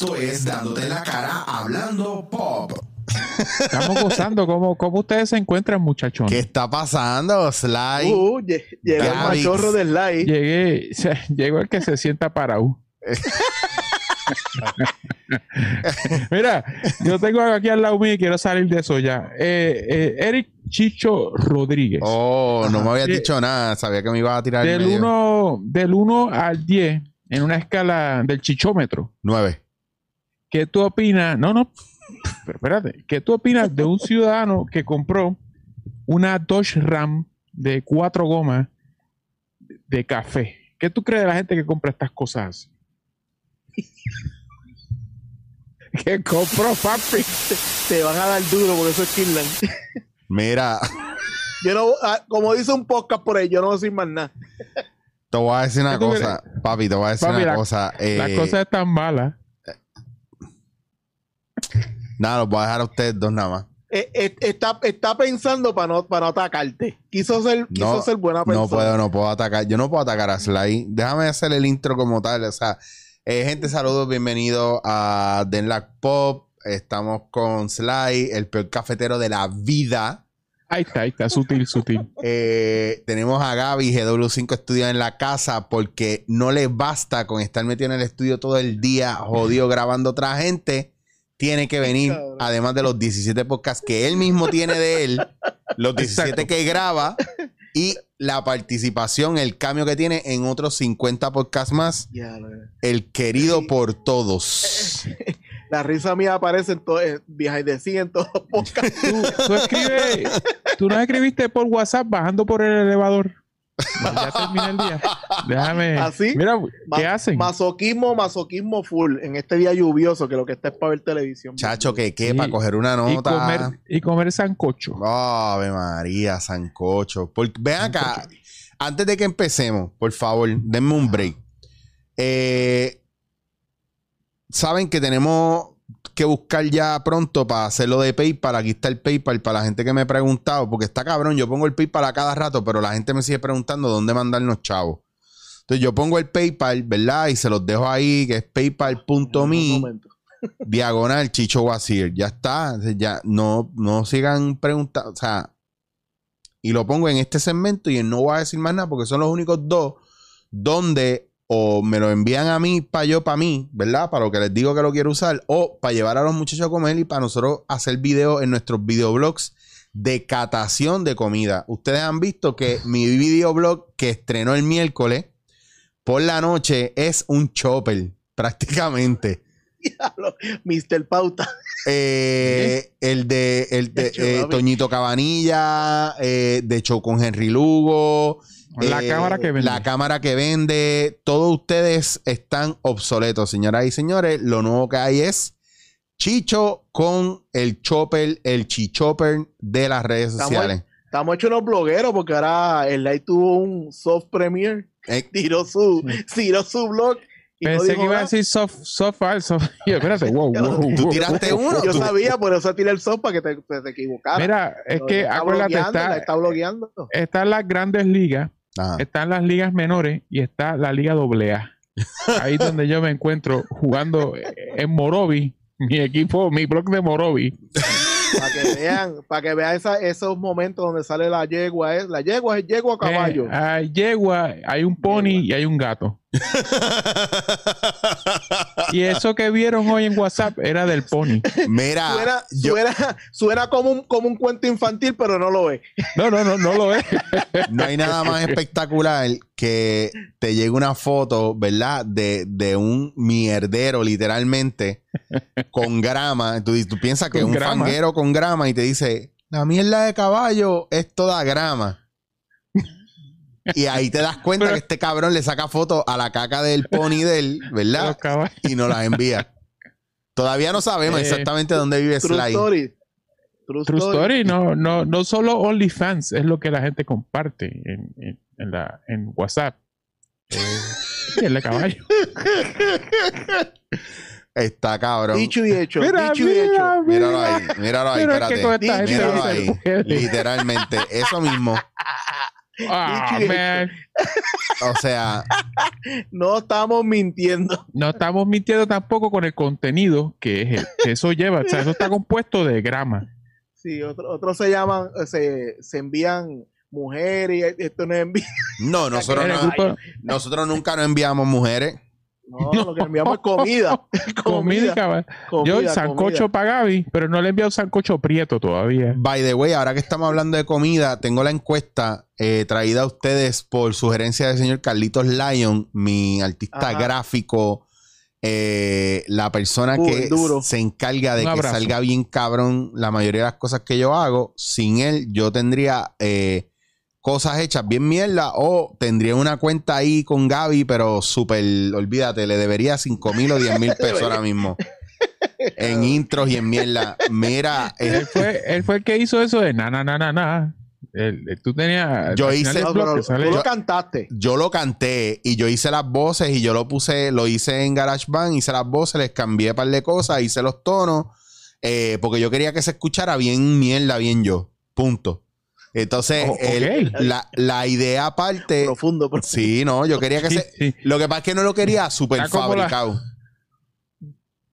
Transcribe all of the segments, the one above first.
Esto es Dándote en la cara hablando pop. Estamos gozando. ¿Cómo, cómo ustedes se encuentran, muchachos? ¿Qué está pasando, Sly? Uh, lle- llegó el Gaby. machorro del live. Llegué, se- llegó el que se sienta parado. Mira, yo tengo aquí al lado mío y quiero salir de eso ya. Eh, eh, Eric Chicho Rodríguez. Oh, no me habías Eh, dicho nada. Sabía que me ibas a tirar el del, medio. 1, del 1 al 10, en una escala del chichómetro. Nueve. ¿Qué tú opinas? No, no. Pero espérate. ¿Qué tú opinas de un ciudadano que compró una Dodge Ram de cuatro gomas de café? ¿Qué tú crees de la gente que compra estas cosas? que compró, papi. Te van a dar duro porque eso es Kinlan. Mira, Yo no, ah, como dice un podcast por ahí, yo no voy a decir más nada. te voy a decir una ¿Qué tú cosa. Papi, te voy a decir Papi, una la- cosa. eh, Las cosas están malas. Nada, los voy a dejar a ustedes dos nada más. Eh, eh, está, está pensando para no, para no atacarte. Quiso ser, quiso No, ser buena persona. No puedo, no puedo atacar. Yo no puedo atacar a Sly. Déjame hacer el intro como tal. O sea, eh, gente, saludos, bienvenidos a Denlac Pop. Estamos con Sly, el peor cafetero de la vida. Ahí está, ahí está, sutil, sutil. Eh, tenemos a Gaby, GW5 Estudio en la casa, porque no le basta con estar metido en el estudio todo el día, jodido, grabando otra gente. Tiene que venir, Cabrón. además de los 17 podcasts que él mismo tiene de él, los 17 Exacto. que graba y la participación, el cambio que tiene en otros 50 podcasts más. El querido Sí. por todos. la risa mía aparece en todo, en behind the scenes, en todos los podcasts. Tú, tú escribes, tú no escribiste por WhatsApp bajando por el elevador. Ya termina el día. Déjame. ¿Así? Mira, ¿qué hacen? Masoquismo, masoquismo full en este día lluvioso que lo que está es para ver televisión. Chacho, que qué, Sí. para coger una y nota. comer, y comer sancocho. Ave María, Sancocho. Por- ven acá, antes de que empecemos, por favor, denme un break. Eh, Saben que tenemos que buscar ya pronto para hacerlo de PayPal. Aquí está el PayPal para la gente que me ha preguntado, porque está cabrón. Yo pongo el PayPal a cada rato, pero la gente me sigue preguntando dónde mandarnos chavos. Entonces yo pongo el PayPal, ¿verdad? Y se los dejo ahí, que es paypal.me diagonal Chicho Wazir. Ya está. Ya no, no sigan preguntando. O sea, y lo pongo en este segmento y no voy a decir más nada porque son los únicos dos donde o me lo envían a mí para yo, para mí, ¿verdad? Para lo que les digo que lo quiero usar, o para llevar a los muchachos a comer y para nosotros hacer videos en nuestros videoblogs de catación de comida. Ustedes han visto que mi videoblog que estrenó el miércoles por la noche es un chopper, prácticamente. Mr. Pauta. Eh, el de, el de eh. Toñito Cabanilla, eh, de show con Henry Lugo. La eh, cámara que vende. La cámara que vende. Todos ustedes están obsoletos, señoras y señores. Lo nuevo que hay es Chicho con el chopper, el chichopper de las redes Estamos- sociales. Estamos hechos unos blogueros porque ahora el live tuvo un soft premiere. Eh, Tiró su, tiró su blog. Y no Pensé dijo que iba a decir soft, soft falso. Y yo, espérate, wow, wow, ¿Tú tiraste wow. uno? Yo tú- sabía, por eso tiré el soft para que te, te, te equivocaras. Mira, es que está acuérdate, blogueando, la está, está blogueando. están las grandes ligas, Ajá. están las ligas menores y está la liga AA. Ahí es donde yo me encuentro jugando en Morovi, mi equipo, mi blog de Morovi. Para que vean, para que vean esa- esos momentos donde sale la yegua. ¿eh? La yegua es yegua a caballo. Eh, hay yegua, hay un pony y hay un gato. Y eso que vieron hoy en WhatsApp era del pony. Mira, Suena, yo- suena, suena como, un, como un cuento infantil, pero no lo es. No, no, no, no lo es. No hay nada más espectacular que te llegue una foto, ¿verdad? De, de un mierdero, literalmente, con grama. Tú, tú piensas que es un grama. fanguero con grama y te dice, la mierda de caballo es toda grama. Y ahí te das cuenta Pero- que este cabrón le saca foto a la caca del pony de él, ¿verdad? Y nos las envía. Todavía no sabemos Eh, exactamente dónde vive True Sly. story. True, True story. Story, no, no, no solo OnlyFans es lo que la gente comparte en, en, en la, en WhatsApp. Eh, y el de caballo. Está cabrón. Dicho y hecho. Mira, dicho y hecho. mira, Míralo mira. ahí, míralo ahí, Pero es que espérate. Míralo ahí. Literalmente, eso mismo. Ah, man. O sea, No estamos mintiendo. No estamos mintiendo tampoco con el contenido que es el- que eso lleva. O sea, eso está compuesto de grama. Sí, otro- otros se llaman, se, se envían mujeres y esto no es envío. no, nosotros, no- nosotros nunca nos enviamos mujeres. No, lo que enviamos es comida. comida, comida. cabal. comida, Yo sancocho para Gaby, pero no le he enviado sancocho prieto todavía. By the way, ahora que estamos hablando de comida, tengo la encuesta eh, traída a ustedes por sugerencia del señor Carlitos Lyon, mi artista Ajá. gráfico, eh, la persona Uy, que duro. se encarga de que salga bien cabrón la mayoría de las cosas que yo hago. Sin él, yo tendría eh, cosas hechas bien mierda o tendría una cuenta ahí con Gaby, pero súper, olvídate, le debería 5 mil o 10 mil pesos ahora mismo. En intros y en mierda. Mira, eh, Él fue, él fue el que hizo eso de na, na, na, na, na. Él- él- tú tenías. Yo hice- No, blog tú lo yo- cantaste. yo lo canté y yo hice las voces y yo lo puse, lo hice en GarageBand, hice las voces, les cambié un par de cosas, hice los tonos, eh, porque yo quería que se escuchara bien mierda, bien yo. Punto. Entonces, Oh, el- la, la idea aparte. Profundo. profundo. Sí, no, yo quería que Sí, se. sí. Lo que pasa es que no lo quería super la- fabricado.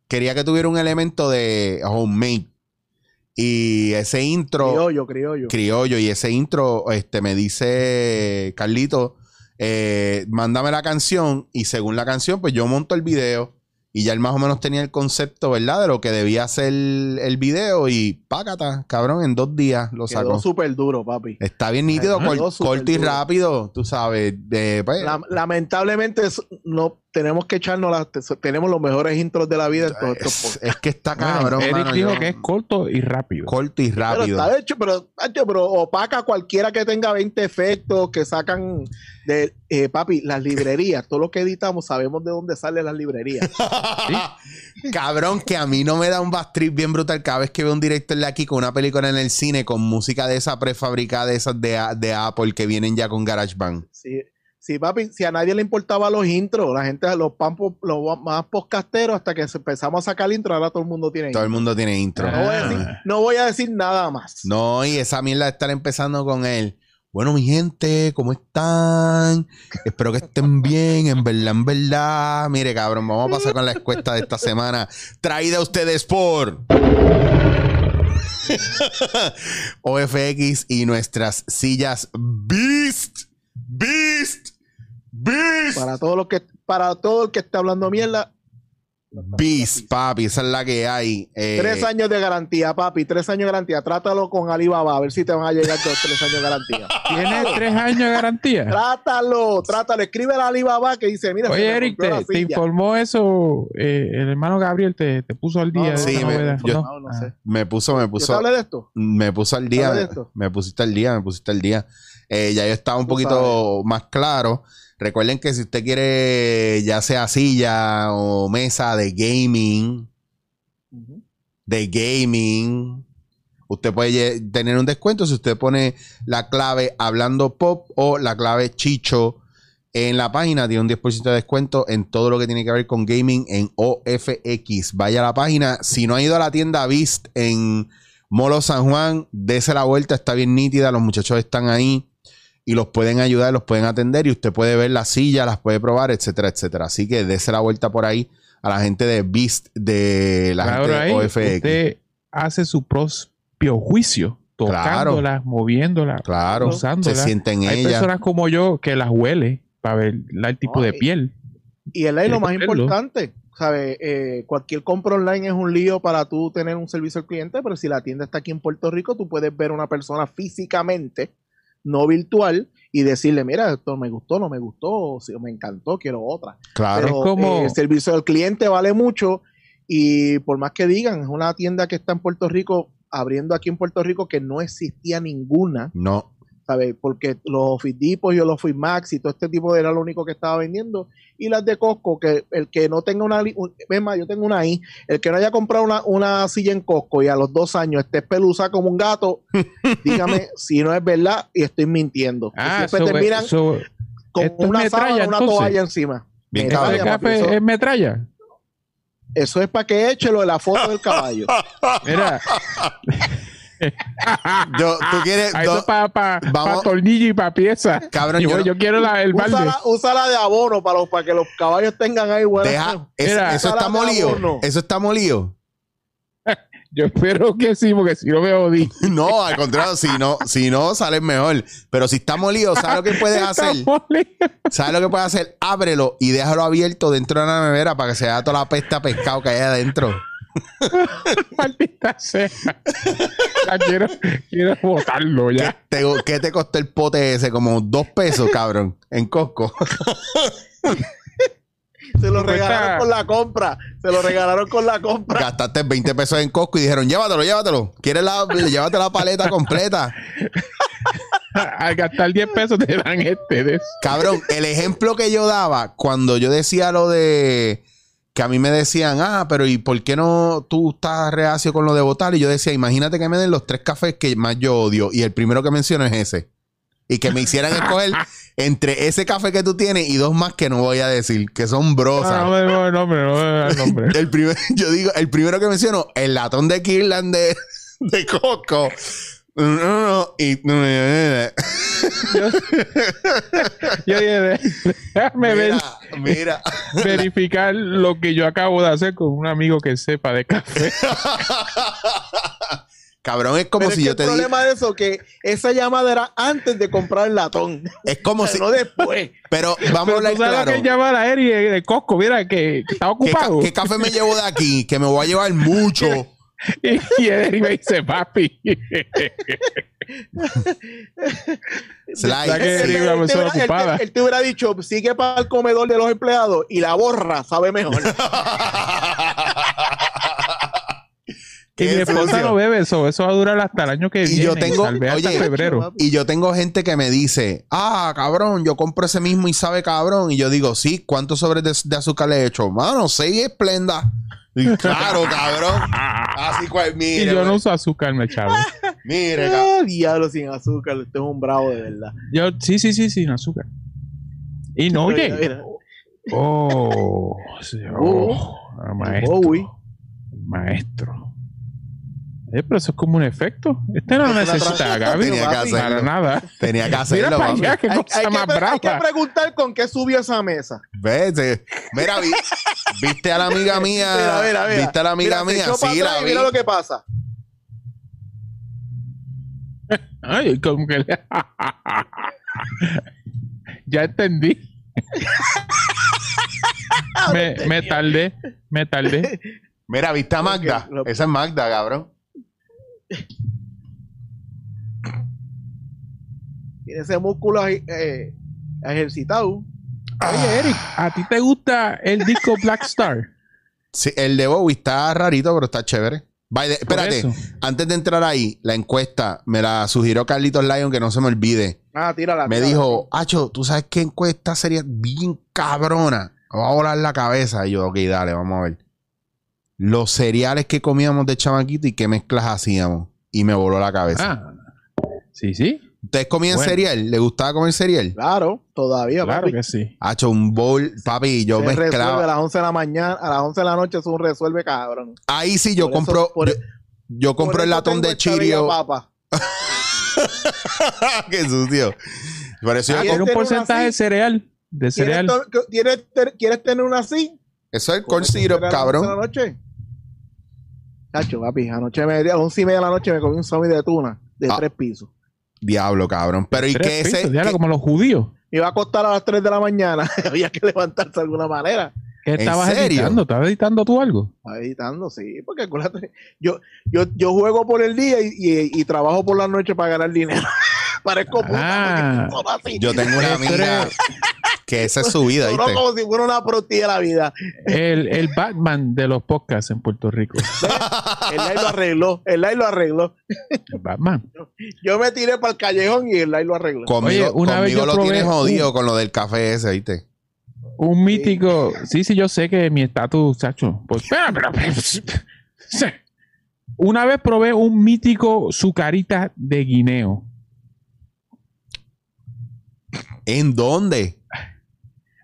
Quería que tuviera un elemento de homemade. Y ese intro Criollo, criollo. criollo y ese intro este me dice Carlito eh, mándame la canción y según la canción pues yo monto el video y ya él más o menos tenía el concepto verdad de lo que debía ser el video y págata cabrón en dos días lo Quedó sacó súper duro, papi. está bien nítido Ajá. Quedó corto y duro. rápido tú sabes de, pues, La- lamentablemente es- no tenemos que echarnos las tenemos los mejores intros de la vida en todos estos es, podcasts. es que está cabrón Eric mano, dijo yo- que es corto y rápido. corto y Pero rápido está hecho, pero, pero opaca cualquiera que tenga 20 efectos que sacan de eh, papi, las librerías, todo lo que editamos sabemos de dónde salen las librerías. Cabrón, que a mí no me da un bad trip bien brutal cada vez que veo un director de aquí con una película en el cine con música de esa prefabricada, de esas de, de Apple que vienen ya con GarageBand. Sí, sí, papi, si a nadie le importaba los intros, la gente, los, pampos, los más podcasteros, hasta que empezamos a sacar el intro, ahora todo el mundo tiene Todo el intro. mundo tiene intro. No voy, a decir, no voy a decir nada más. No, y esa mierda de estar empezando con él. Bueno, mi gente, ¿cómo están? Espero que estén bien, en verdad, en verdad. Mire, cabrón, vamos a pasar con la encuesta de esta semana. Traída a ustedes por OFX y nuestras sillas Beast. Beast. Beast. Para todo lo que, para todo el que está hablando mierda, Beast, papi, esa es la que hay. Eh, tres años de garantía, papi, tres años de garantía. Trátalo con Alibaba, a ver si te van a llegar los tres años de garantía. Tiene tres años de garantía. Trátalo, trátalo. Escribe a Alibaba que dice, mira, Oye, Eric, te, informó eso. eh, el hermano Gabriel te, te puso al día. No, Sí, me- yo- ¿no? No, no sé. me puso, me ¿Yo te puso. de esto? Me puso al día. ¿Sabes Me, de esto? me pusiste al día, me pusiste al día. Eh, ya yo estaba un Tú poquito más claro. Recuerden que si usted quiere, ya sea silla o mesa de gaming, de gaming, usted puede tener un descuento si usted pone la clave hablando pop o la clave chicho en la página. Tiene un 10% de descuento en todo lo que tiene que ver con gaming en OFX. Vaya a la página. Si no ha ido a la tienda Beast en Molo San Juan, dese la vuelta, está bien nítida, los muchachos están ahí y los pueden ayudar, los pueden atender y usted puede ver las sillas, las puede probar, etcétera, etcétera. Así que dese la vuelta por ahí a la gente de Beast de la Claro, gente ahí de OFX. usted hace su propio juicio, tocándolas, moviéndolas, Claro, se usándolas. siente en Hay ella. personas como yo que las huele para ver el tipo de piel. Y el es lo más verlo. importante, ¿sabes? Eh, cualquier compra online es un lío para tú tener un servicio al cliente, pero si la tienda está aquí en Puerto Rico, tú puedes ver a una persona físicamente, no virtual, y decirle, mira, esto me gustó, no me gustó, o si me encantó, quiero otra. Claro. Pero Es como- eh, el servicio al cliente vale mucho y por más que digan, es una tienda que está en Puerto Rico, abriendo aquí en Puerto Rico, que no existía ninguna, No. ¿Sabes? Porque los Office Depot y los Office Max y todo este tipo de era lo único que estaba vendiendo. Y las de Costco, que el que no tenga una, un- es más, yo tengo una ahí, el que no haya comprado una, una silla en Costco y a los dos años esté pelusa como un gato, dígame si no es verdad y estoy mintiendo. Ah, siempre so- terminan so- con una metralla, sábana, una entonces. toalla encima. Bien Mira, cabrón. ¿este vaya, papi, café eso- es metralla? Eso es para que eche lo de la foto del caballo. Mira, Yo, tú quieres. Ah, do- eso para pa, tornillo y para pieza. Cabrón, yo yo, no- yo quiero la, el balde. Úsala, úsala de abono para, los, para que los caballos tengan ahí buena. deja, es- Mira, eso está molido. Eso está molido. Yo espero que sí, porque si no me jodí. No, al contrario, si no, si no, sale mejor. Pero si está molido, ¿sabes lo que puedes hacer? ¿Sabes lo que puedes hacer? Ábrelo y déjalo abierto dentro de la nevera para que se vea toda la pesta a pescado que hay adentro. Maldita sea. Ya quiero, quiero botarlo ¿Qué ya. te, qué te costó el pote ese? Como dos pesos, cabrón, en Costco. Se lo Cuesta- regalaron con la compra. Se lo regalaron con la compra. Gastaste 20 pesos en Costco y dijeron, llévatelo, llévatelo. ¿Quieres la, llévate la paleta completa? Al gastar 10 pesos te dan este de eso. Cabrón, el ejemplo que yo daba cuando yo decía lo de que a mí me decían, ah, pero ¿y por qué no tú estás reacio con lo de votar? Y yo decía, imagínate que me den los tres cafés que más yo odio y el primero que menciono es ese. Y que me hicieran escoger entre ese café que tú tienes y dos más que no voy a decir, que son brosas. No, no no el nombre. El primer, yo digo, el primero que menciono, el latón de Kirland de, de Coco. No, no, no, y Yo, yo dije, déjame ver, mira, mira. verificar lo que yo acabo de hacer con un amigo que sepa de café. Cabrón, es como Pero es si que yo el te digo, problema de eso que esa llamada era antes de comprar el latón. es como si, no después. pero vamos a hablar tú sabes claro. que llamar a Eri de, Costco, mira, que, que está ¿Qué, ca- ocupado. qué café me llevo de aquí? Que me voy a llevar mucho. Y, y Eri me dice, papi. Slide. Que- Él- te hubiera- él te- ocupada. él te hubiera dicho, sigue para el comedor de los empleados y la borra sabe mejor. Y mi esposa no bebe eso. Eso va a durar hasta el año que Y viene. yo tengo- tal vez hasta oye, febrero. Y yo tengo gente que me dice, ah, cabrón, yo compro ese mismo y sabe cabrón. Y yo digo, sí, ¿cuántos sobres de, de azúcar le he hecho? Mano, seis esplenda. Y claro, cabrón. Así cual, Y mire, yo no uso azúcar, me chavo. mire. Ah, diablo sin azúcar, usted es un bravo de verdad. Yo, sí, sí, sí, sin azúcar. Y no, oye. mira. Oh, oh, ah, maestro. Maestro. Eh, pero eso es como un efecto. Este no necesita Gaby. Tenía que Para hacerlo. nada. Tenía que Mira hacerlo, para papi. allá, qué Hay, cosa hay que, más pre- hay que preguntar con qué subió esa mesa. Vete. Mira, vi- viste a la amiga mía. Mira, mira, mira. Viste a la amiga Mira, mía. para Sí, la vi. Mira lo que pasa. Ay, como que le- ya entendí. me, me tardé, me tardé. Mira, viste a Magda. Lo- Esa es Magda, cabrón. Tiene ese músculo eh, ejercitado. Oye, Eric, ¿a ti te gusta el disco Black Star? Sí, el de Bowie está rarito, pero está chévere. By the- espérate, antes de entrar ahí, la encuesta me la sugirió Carlitos Lyon, que no se me olvide. Ah, tírala. Me tírala. dijo, Acho, ¿tú sabes qué encuesta sería bien cabrona? Me va a volar la cabeza. Y yo, ok, dale, vamos a ver. Los cereales que comíamos de chamaquito y qué mezclas hacíamos. Y me voló la cabeza. Ah, sí, sí, ¿Ustedes comían Bueno. cereal? ¿Les gustaba comer cereal? Claro, todavía. claro papi. que sí. Hacho, un bowl, papi, yo Se resuelve a mezclaba. las 11 de la mañana, a las 11 de la noche es un resuelve cabrón. Ahí sí yo Por eso- compro, por- yo, yo compro el eso latón de Chirio. papa. Qué sucio. Por eso yo Ah, ¿Quieres tiene un tener porcentaje una de así? cereal. De ¿Quieres, cereal. ¿quieres, te- ¿Quieres tener una así? Eso es el corn syrup, cereal a las 11 cabrón. de la noche. Cacho, papi, anoche me, a las 11 y media de la noche me comí un zombie de tuna de Ah. tres pisos. Diablo, cabrón. Pero ¿y qué pisos, ese? diablo, qué- como los judíos. Me iba a acostar a las 3 de la mañana. Había que levantarse de alguna manera. ¿Qué ¿En estabas serio? editando? ¿Estabas editando tú algo? Estaba editando, sí, porque acuérdate, yo, yo, yo juego por el día y, y- y trabajo por la noche para ganar dinero. Parezco puta, Ah. porque así. Yo tengo una amiga que esa es su vida, ¿viste? como si fuera una prostilla de la vida. el, el Batman de los podcasts en Puerto Rico. El live lo arregló, el live lo arregló. El Batman. Yo me tiré para el callejón y el live lo arregló. Conmigo, Oye, una vez conmigo lo probé tienes jodido un- con lo del café ese, ¿viste? Un mítico. Sí, sí, yo sé que mi estatus, Sacho. Pues, pero- Una vez probé un mítico sucarita de guineo. ¿En dónde?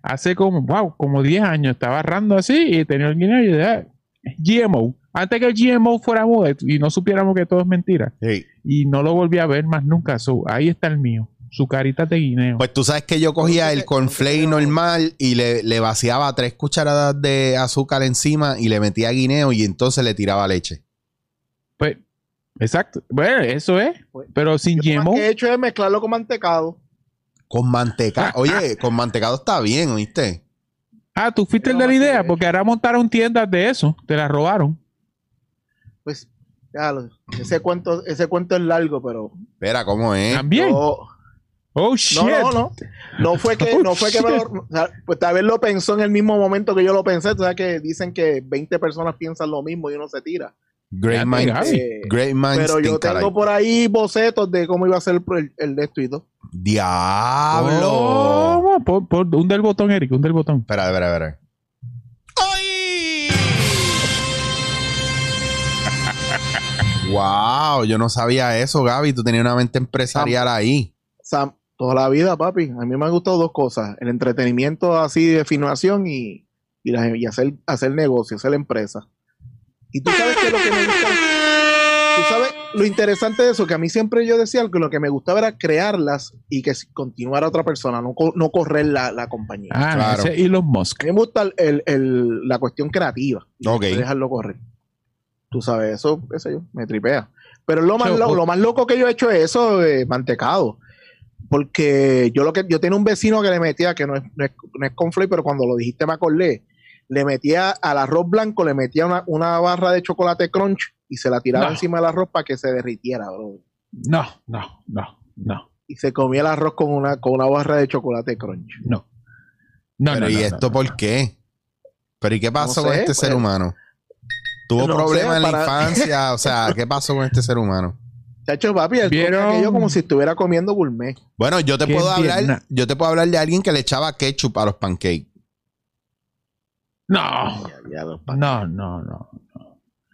Hace como, wow, como 10 años estaba agarrando así y tenía el guineo y "Ah, GMO. Antes que el GMO fuera moda y no supiéramos que todo es mentira. Sí. Y no lo volví a ver más nunca. So, ahí está el mío. Su carita de guineo. Pues tú sabes que yo cogía el cornflake normal y le, le vaciaba tres cucharadas de azúcar encima y le metía guineo y entonces le tiraba leche. Pues, exacto. Bueno, eso es. Pues, Pero sin Yo lo GMO. más que he hecho es mezclarlo con mantecado. Con mantecado. Oye, con mantecado está bien, ¿oíste? Ah, tú fuiste el de la idea, porque ahora montaron tiendas de eso. Te la robaron. Pues, ya, lo- ese cuento, ese cuento es largo, pero Espera, ¿cómo es? También. yo- Oh, shit. no, no, no. No fue que, Oh, no fue que me lo, o sea, pues tal vez lo pensó en el mismo momento que yo lo pensé. Tú sabes que dicen que 20 personas piensan lo mismo y uno se tira. Great Ya, minds. Gaby. Eh, Great minds pero yo tengo por ahí bocetos de cómo iba a ser el, el de esto y todo. ¡Diablo! Oh, pon- pon- hunde el botón, Eric, hunde el botón. Espera, espera, espera. ¡Ay! wow, yo no sabía eso, Gaby. Tú tenías una mente empresarial ahí. Sam, toda la vida, papi. A mí me han gustado dos cosas. El entretenimiento así de filmación y, y, la- y hacer, hacer negocio, hacer empresa. Y tú sabes que lo que me gusta... Tú sabes lo interesante de eso, que a mí siempre yo decía que lo que me gustaba era crearlas y que si- continuara otra persona, no, no correr la, la compañía. Ah, Claro. ese Elon Musk. A mí me gusta el- el- el- la cuestión creativa. Ok. Dejarlo correr. Tú sabes, eso, qué sé yo, me tripea. Pero lo más, lo, lo más loco que yo he hecho es eso de mantecado. Porque yo lo que yo tenía un vecino que le metía, que no es, no es, no es conflay, pero cuando lo dijiste me acordé, le metía al arroz blanco, le metía una, una barra de chocolate crunch y se la tiraba No. encima del arroz para que se derritiera, bro. No, no, no, no, Y se comía el arroz con una, con una barra de chocolate crunch. no. No, Pero no, ¿y no, esto no, por qué? ¿Pero y qué pasó No con este ser pues. humano? ¿Tuvo No problemas sé, en la infancia? O sea, ¿qué pasó con este ser humano? Chacho, papi, él comía ¿Vieron? aquello como si estuviera comiendo gourmet. Bueno, yo te ¿Qué puedo hablar, yo te puedo hablar de alguien que le echaba ketchup a los pancakes. No, no, no, no.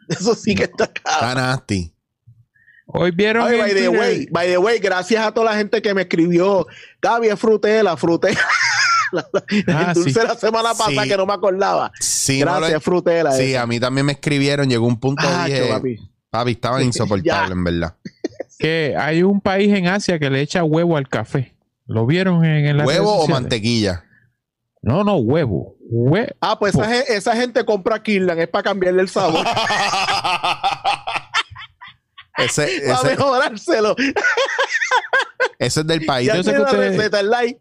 Eso sí que está acá. Está nasty. Hoy vieron. Ay, by the way, by the way, gracias a toda la gente que me escribió. Gaby es frutela, frutela. Ah, el dulce sí. la semana pasada Sí. que no me acordaba. Sí, no lo- gracias, frutela. sí, esa. a mí también me escribieron, llegó un punto Ah, dije, papi. insoportables, ya. en verdad. Que hay un país en Asia que le echa huevo al café. ¿Lo vieron en, en las ¿Huevo o mantequilla? No, no, huevo. Ah, pues esa, esa gente compra Kirlan, es para cambiarle el sabor, ese, para mejorárselo. ese es del país. Ya Yo sé que la receta, el like.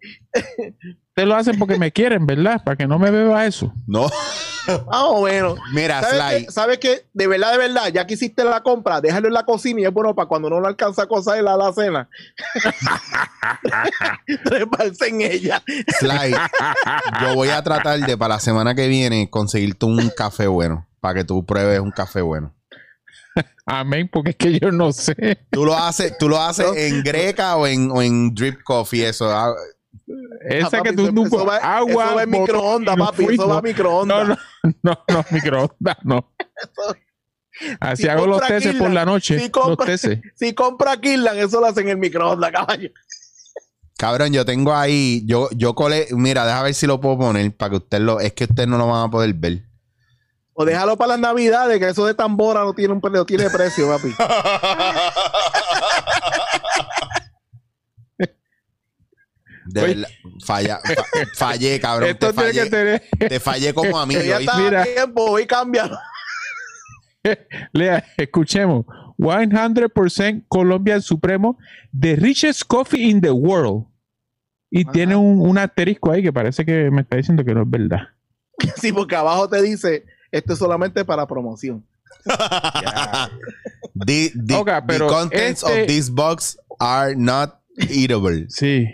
Ustedes lo hacen porque me quieren, ¿verdad? Para que no me beba eso. No, Más o menos. mira, ¿Sabes Sly. qué? ¿Sabes qué? De verdad, de verdad, ya que hiciste la compra, déjalo en la cocina y es bueno para cuando uno no alcanza cosas en la alacena. Treparse en ella. Sly, yo voy a tratar de para la semana que viene conseguirte un café bueno. Para que tú pruebes un café bueno. Amén, porque es que yo no sé. Tú lo haces, tú lo haces No. en greca o en, o en drip coffee, eso. Esa Ah, papi, que tú eso va, agua. eso va en microondas, papi. Eso va fuimos. a microondas. No, no, no, no, microondas, no. Así Si hago los teces por la noche. si compra- Los teces. Si compra Kirlan, eso lo hacen en el microondas, caballo. Cabrón, yo tengo ahí, yo, yo colé, mira, deja ver si lo puedo poner para que usted lo, es que ustedes no lo van a poder ver. O déjalo para las navidades, que eso de tambora no tiene un no tiene precio, papi. De Oye. verdad, falla, fa- fallé, cabrón. Esto Te tiene que fallé, tener. te fallé como amigo. Ya está Mira. tiempo, y cámbialo. Lea, escuchemos. 100% Colombian Supremo, the richest coffee in the world. Y Ajá. tiene un, un asterisco ahí que parece que me está diciendo que no es verdad. Sí, porque abajo te dice, esto es solamente para promoción. The, the- Ok, the contents este- of this box are not eatable. Sí.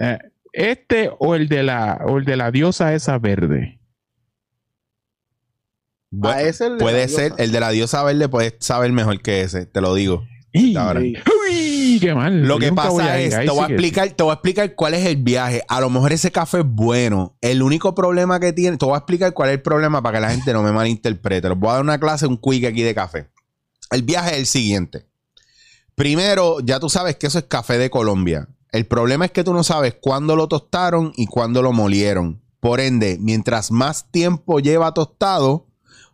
Eh, este o el de la o el de la diosa esa verde. Bu- a ese el de puede ser, diosa. el de la diosa verde puede saber mejor que ese, te lo digo. ¡Y! Ahora. Sí. ¡Uy! ¡Qué mal! Lo Yo que pasa es, te voy, a explicar, te voy a explicar cuál es el viaje. A lo mejor ese café es bueno. El único problema que tiene, te voy a explicar cuál es el problema para que la gente no me malinterprete. Les voy a dar una clase, un quick aquí de café. El viaje es el siguiente. Primero, ya tú sabes que eso es café de Colombia. El problema es que tú no sabes cuándo lo tostaron y cuándo lo molieron. Por ende, mientras más tiempo lleva tostado,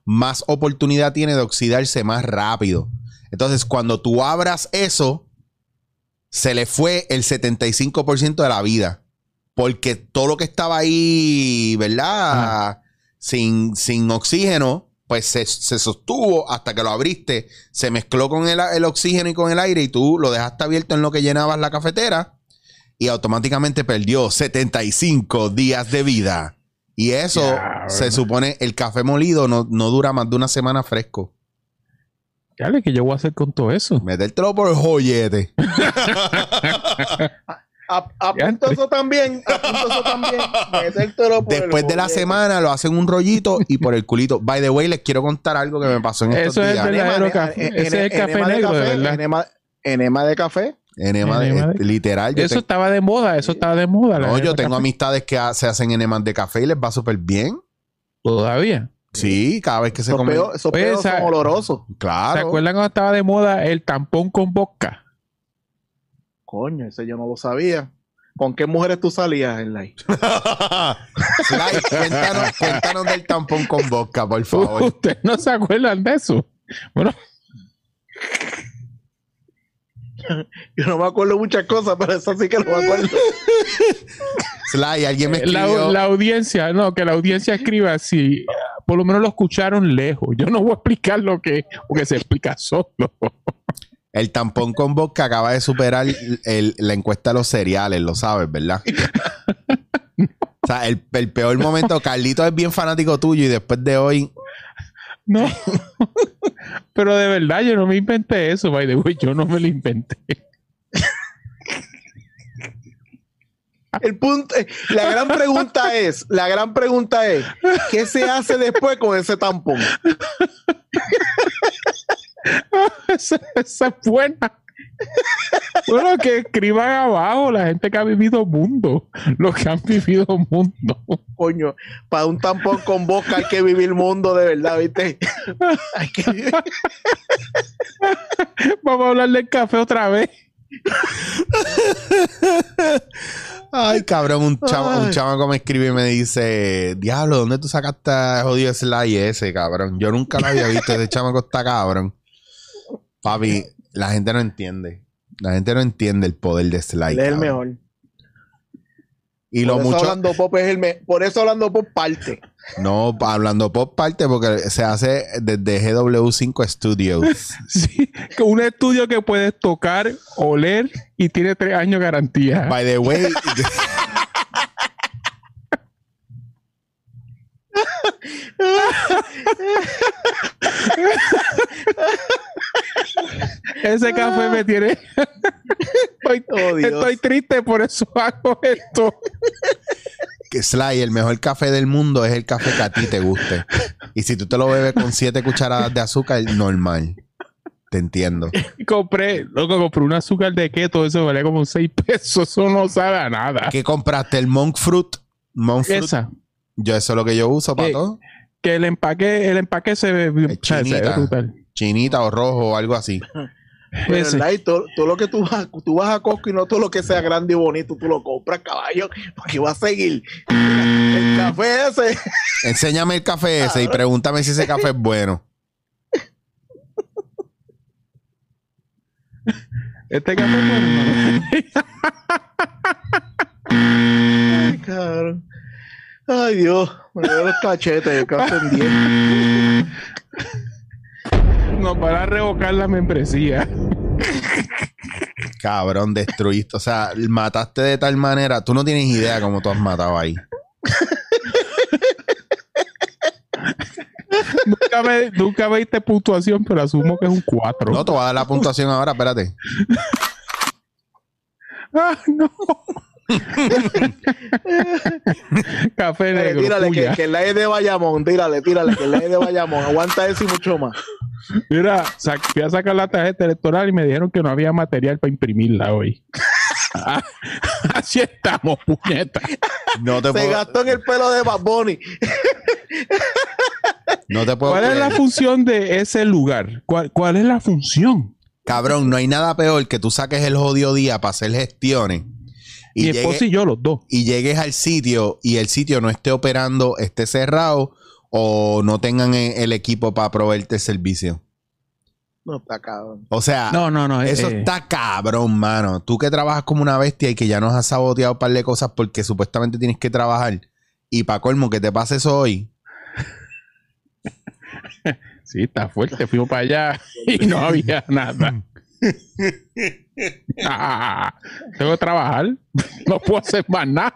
más oportunidad tiene de oxidarse más rápido. Entonces, cuando tú abras eso, se le fue el 75% de la vida. Porque todo lo que estaba ahí, ¿verdad? Sin, sin oxígeno, pues se, se sostuvo hasta que lo abriste. Se mezcló con el, el oxígeno y con el aire y tú lo dejaste abierto en lo que llenabas la cafetera y automáticamente perdió 75 días de vida. Y eso se supone, el café molido no, no dura más de una semana fresco. Dale, ¿qué yo voy a hacer con todo eso? Metértelo por el joyete. A- Apunto eso también. Apunto eso también. por el Después de la semana lo hacen un rollito y por el culito. By the way, les quiero contar algo que me pasó en estos Eso es días. verdadero café. Ese es el en- café enema de negro, de café, verdad. Enema, enema de café. Enema de- Enema de- literal. Yo, Eso te- estaba de moda, eso estaba de moda. no, yo tengo café. amistades que ha- se hacen enemas de café y les va súper bien. Todavía. Sí, cada vez que se peos, esos peos esa- son olorosos. ¿Se Claro. acuerdan cuando estaba de moda el tampón con vodka? Coño, ese yo no lo sabía. ¿Con qué mujeres tú salías en live? Sly, cuéntanos, cuéntanos del tampón con vodka, por favor. ¿Ustedes no se acuerdan de eso? Bueno, Yo no me acuerdo muchas cosas, pero eso sí que lo me acuerdo. Sly, alguien me la, escribió. la audiencia, no, que la audiencia escriba si por lo menos lo escucharon lejos. Yo no voy a explicar lo que, porque se explica solo. El tampón con vodka acaba de superar el- la encuesta de los cereales, lo sabes, ¿verdad? O sea, el, el peor momento, Carlito es bien fanático tuyo y después de hoy, No. Pero de verdad, yo no me inventé eso, by the way, yo no me lo inventé. El punto, eh, la gran pregunta es, la gran pregunta es, ¿qué se hace después con ese tampón? esa, esa es buena. Bueno, que escriban abajo la gente que ha vivido mundo, los que han vivido mundo. Coño, para un tampón con boca hay que vivir el mundo de verdad, ¿viste? Hay que vivir- Vamos a hablar del café otra vez. ay, cabrón, un, chama, un chamaco me escribe y me dice, diablo, ¿dónde tú sacaste jodido Sly ese, cabrón? Yo nunca lo había visto, ese chamaco está cabrón. Papi, la gente no entiende. La gente no entiende el poder de Sly. Él es el mejor. Y por lo eso mucho. hablando pop es el me- por eso hablando pop parte. No, hablando pop parte porque se hace desde GW5 Studios. Sí, un estudio que puedes tocar, oler y tiene tres años garantía. By the way, Ese café me tiene. estoy, Oh, triste, por eso hago esto. que Sly, el mejor café del mundo es el café que a ti te guste. Y si tú te lo bebes con siete cucharadas de azúcar, normal. Te entiendo. Compré, loco, compré un azúcar de keto, eso valía como 6 pesos, eso no sabe a nada. ¿Qué compraste? ¿El Monk Fruit? Monk Fruit. Esa, Yo eso es lo que yo uso para Eh, todo. Que el empaque, el empaque se ve, se chinita. brutal. Chinita o rojo o algo así. Pero. ¿verdad? Y todo, todo lo que tú vas, tú vas a Costco y no todo lo que sea grande y bonito, tú lo compras, caballo, porque va a seguir. El café ese. Enséñame el café ese y pregúntame si ese café es bueno. Este café es bueno. Ay, cabrón. Ay, Dios. Me veo los cachetes, café en 10. Nos van a revocar la membresía. Cabrón, destruiste. O sea, mataste de tal manera. Tú no tienes idea cómo tú has matado ahí. nunca, me, nunca me diste puntuación, pero asumo que es un 4. No, te voy a dar la puntuación ahora, espérate. Ah, no. Café negro. tírale, que, que la es de Bayamón, tírale, tírale, que la es de Bayamón. Aguanta eso y mucho más. Mira, fui a sacar la tarjeta electoral y me dijeron que no había material para imprimirla hoy. Así estamos, puñeta. No te Se puedo, gastó en el pelo de Bad Bunny. no te puedo ¿Cuál es la función de ese lugar? ¿Cuál, cuál es la función? Cabrón, no hay nada peor que tú saques el jodido día para hacer gestiones y, Mi llegue- esposa y yo, los dos. y llegues al sitio y el sitio no esté operando, esté cerrado o no tengan e- el equipo para proveerte el servicio. No, está cabrón. O sea, No, no, no. eso eh, está cabrón, mano. Tú que trabajas como una bestia y que ya nos has saboteado un par de cosas porque supuestamente tienes que trabajar. Y para colmo que te pase eso hoy. Sí, está fuerte. Fuimos para allá y no había nada. Ah, tengo que trabajar. No puedo hacer más nada.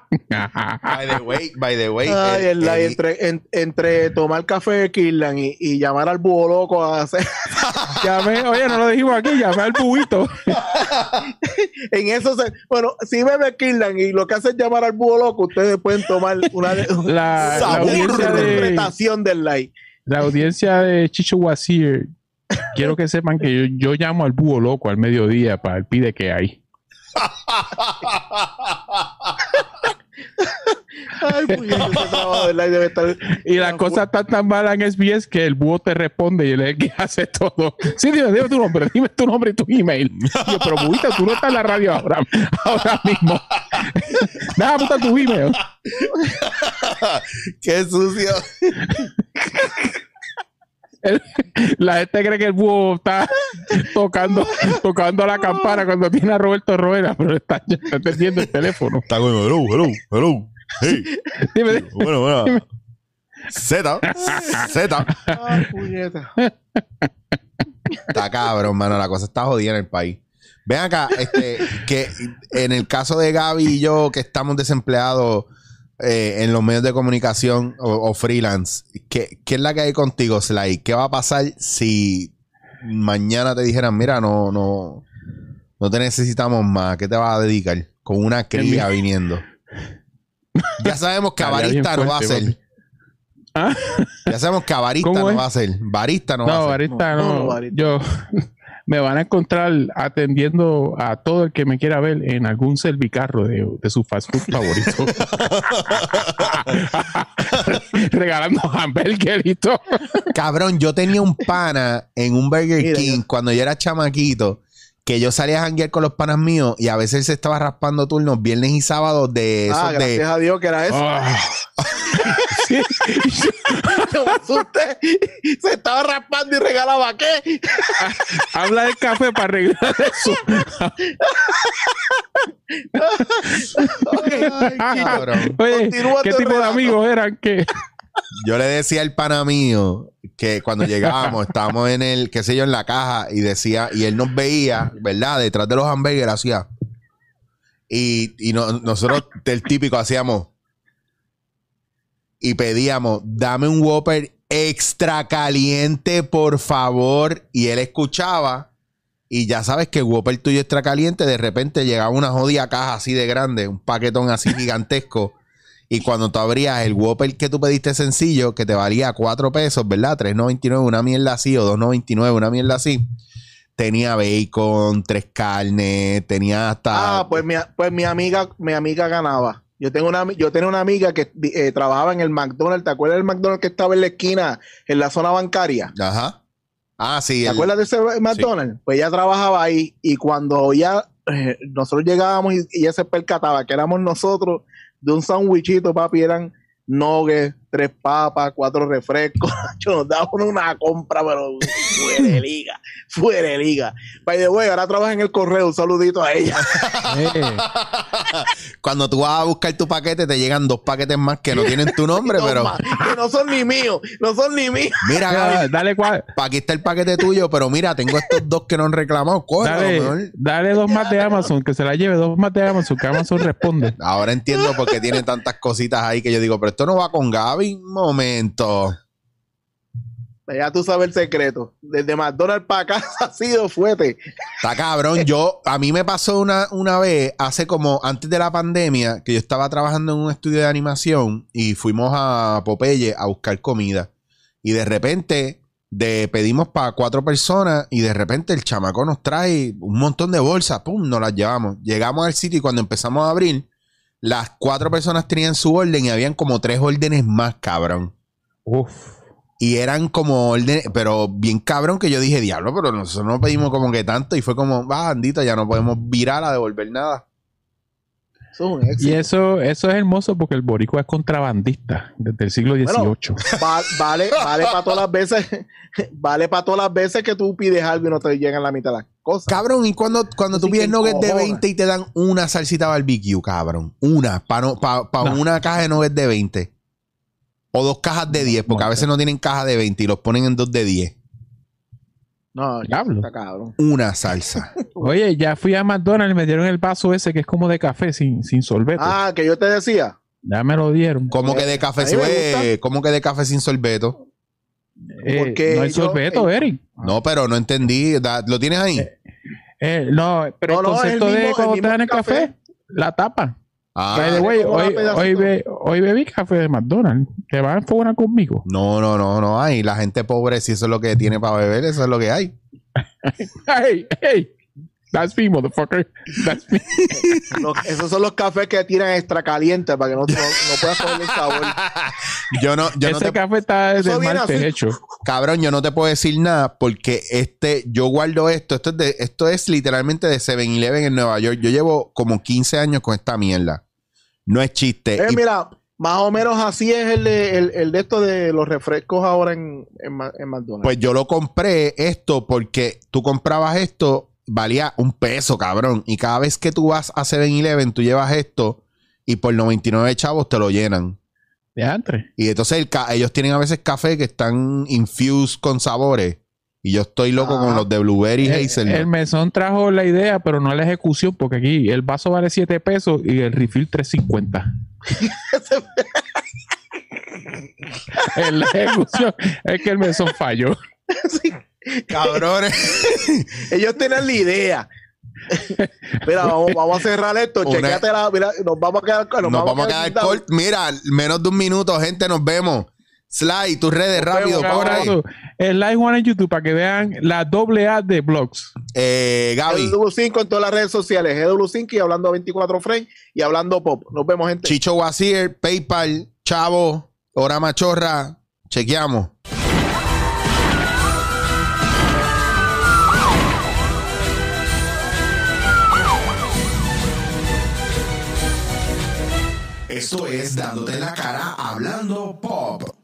By the way, by the way. Ay, el- el- la- el- entre, en- entre tomar café de Kirlan y, y llamar al búho loco a hacer. Llamé, oye, no lo dijimos aquí, llamé al bubito. en eso se. Bueno, si bebe Kirlan y lo que hace es llamar al búho loco, ustedes pueden tomar una, La, la de, interpretación del like. la audiencia de Chicho Wazir, quiero que sepan que yo, yo llamo al búho loco al mediodía para el pide que hay. Ay, debe estar. Y las cosas están tan malas en SBS que el búho te responde y él es el que hace todo. Sí, dime, dime tu nombre, dime tu nombre y tu email. Yo, pero bubita, tú no estás en la radio ahora, ahora mismo. Déjame apuntar tu email. Qué sucio. El- la gente cree que el búho está tocando, tocando la campana cuando tiene a Roberto Roena, pero está, está atendiendo el teléfono. Está bueno. Hello, hello, hello. Hey. Dime, dime. Bueno, bueno. Z. Z. Ay, puñeta. Está cabrón, mano. La cosa está jodida en el país. Ven acá, este, que en el caso de Gaby y yo, que estamos desempleados eh, en los medios de comunicación o, o freelance, ¿qué, qué es la que hay contigo, Sly? ¿Qué va a pasar si mañana te dijeran, mira, no, no, no te necesitamos más? ¿Qué te vas a dedicar? Con una cría viniendo. Ya sabemos que a barista no va a ser. ¿Ah? Ya sabemos que a barista ¿Cómo no es? va a ser. Barista no, va a ser. barista No, no. Yo me van a encontrar atendiendo a todo el que me quiera ver en algún servicarro de, de su fast food favorito. Regalando hamburger y todo. Cabrón, yo tenía un pana en un Burger Mira, King yo- cuando yo era chamaquito. Que yo salía a janguear con los panas míos y a veces se estaba raspando turnos viernes y sábados de esos Ah, de. gracias a Dios que era eso. Ah. Sí. Yo me asusté. Se estaba raspando y regalaba qué. Habla del café para arreglar eso. Ay, Cabrón. Oye, ¿qué tipo de amigos eran? que Yo le decía al pana mío que cuando llegábamos, estábamos en el, qué sé yo, en la caja y decía, y él nos veía, ¿verdad? Detrás de los hamburgues hacía. Y, y no- nosotros, el típico, hacíamos. Y pedíamos, dame un Whopper extra caliente, por favor. Y él escuchaba. Y ya sabes que el Whopper tuyo extra caliente, de repente llegaba una jodida caja así de grande, un paquetón así gigantesco. Y cuando tú abrías el Whopper que tú pediste sencillo, que te valía 4 pesos, ¿verdad? 3.99, una mierda así, o 2.99, una mierda así. Tenía bacon, tres carnes, tenía hasta. Ah, pues mi, pues mi amiga, mi amiga ganaba. Yo tengo una, yo tenía una amiga que eh, trabajaba en el McDonald's. ¿Te acuerdas del McDonald's que estaba en la esquina, en la zona bancaria? Ajá. Ah, sí. ¿Te el- acuerdas de ese McDonald's? Pues ella trabajaba ahí y cuando ya eh, nosotros llegábamos y, y ella se percataba que éramos nosotros de un sándwichito, papi, eran nuggets, tres papas, cuatro refrescos. Yo nos daban una compra, pero fuera de liga, fuera de liga. By the way, ahora trabaja en el correo, un saludito a ella. Cuando tú vas a buscar tu paquete, te llegan dos paquetes más que no tienen tu nombre, No, pero. que no son ni míos, no son ni míos. Mira, Gaby, dale, cual, pa' aquí está el paquete tuyo, pero mira, tengo estos dos que no han reclamado. Dale, mejor. dale dos más de Amazon, que se la lleve dos más de Amazon, que Amazon responde. Ahora entiendo por qué tiene tantas cositas ahí que yo digo, pero esto no va con Gaby. Momento. Ya tú sabes el secreto. Desde McDonald's para acá ha sido fuerte. Está cabrón. Yo, a mí me pasó una, una vez, hace como antes de la pandemia, que yo estaba trabajando en un estudio de animación y fuimos a Popeye a buscar comida. Y de repente, de, pedimos para cuatro personas y de repente el chamaco nos trae un montón de bolsas, pum, nos las llevamos. Llegamos al sitio y cuando empezamos a abrir, las cuatro personas tenían su orden y habían como tres órdenes más, cabrón. Uf. Y eran como órdenes, pero bien cabrón que yo dije, diablo, pero nosotros no pedimos como que tanto. Y fue como, ah, andita, ya no podemos virar a devolver nada. Eso es un Y eso, eso es hermoso porque el boricua es contrabandista desde el siglo Bueno, XVIII. Va- vale, vale para todas las veces, vale para todas las veces que tú pides algo y no te llegan la mitad de las cosas. Cabrón, y cuando, cuando tú pides nuggets de encojona. 20 y te dan una salsita barbecue, cabrón. Una, para no, pa- pa No. una caja de nuggets de 20. O dos cajas de 10, porque a veces no tienen caja de 20 y los ponen en dos de 10. No, Diablo. está cabrón. Una salsa. Oye, ya fui a McDonald's y me dieron el vaso ese que es como de café sin, sin sorbeto. Ah, que yo te decía. Ya me lo dieron. ¿Cómo que de café? Eh, gusta. ¿Cómo que de café sin sorbeto? Eh, porque no hay yo- sorbeto, eh, Eric. No, pero no entendí. Da- ¿Lo tienes ahí? Eh, no, pero No, el no, es el concepto mismo- de el cuando te dan el café, café. la tapa. Ah, By the way, hoy, pedacito. hoy, be- hoy bebí café de McDonald's. ¿Te vas a enfocar conmigo? no, no, no, no hay. La gente pobre, si eso es lo que tiene para beber, eso es lo que hay. Hey, hey. That's me, motherfucker. That's me. Los- esos son los cafés que tiran extra calientes para que no, no, no puedas coger el sabor. Yo no, yo no Ese te, café está de así. hecho. cabrón, yo no te puedo decir nada porque este, yo guardo esto. Esto es, de, esto es literalmente de 7-Eleven en Nueva York. Yo llevo como 15 años con esta mierda. No es chiste. Eh, Y- mira, más o menos así es el de, el, el de esto de los refrescos ahora en, en, en McDonald's. Pues yo lo compré esto porque tú comprabas esto, valía un peso, cabrón. Y cada vez que tú vas a 7-Eleven, tú llevas esto y por 99 chavos te lo llenan. De antes. Y entonces el ellos tienen a veces café que están infused con sabores. Y yo estoy loco Ah. con los de blueberry El, hazelnut. el mesón trajo la idea, pero no la ejecución, porque aquí el vaso vale 7 pesos y el refill 3.50. en la ejecución es que el mesón falló. Cabrones. ellos tienen la idea. mira, vamos, vamos a cerrar esto. Una- Chequéate la. Mira, nos vamos a quedar. Nos, Nos vamos a quedar cortos. Mira, menos de un minuto, gente, nos vemos. Sly, tus redes, Nos rápido, vemos, por ahí. live one en YouTube para que vean la doble A de blogs. Eh, Gaby, GW5 en todas las redes sociales. GW5 y hablando 24 frames y hablando pop. Nos vemos, gente. Chicho Wazir, PayPal, Chavo, Hora Machorra. Chequeamos. Esto es Dándote la cara hablando pop.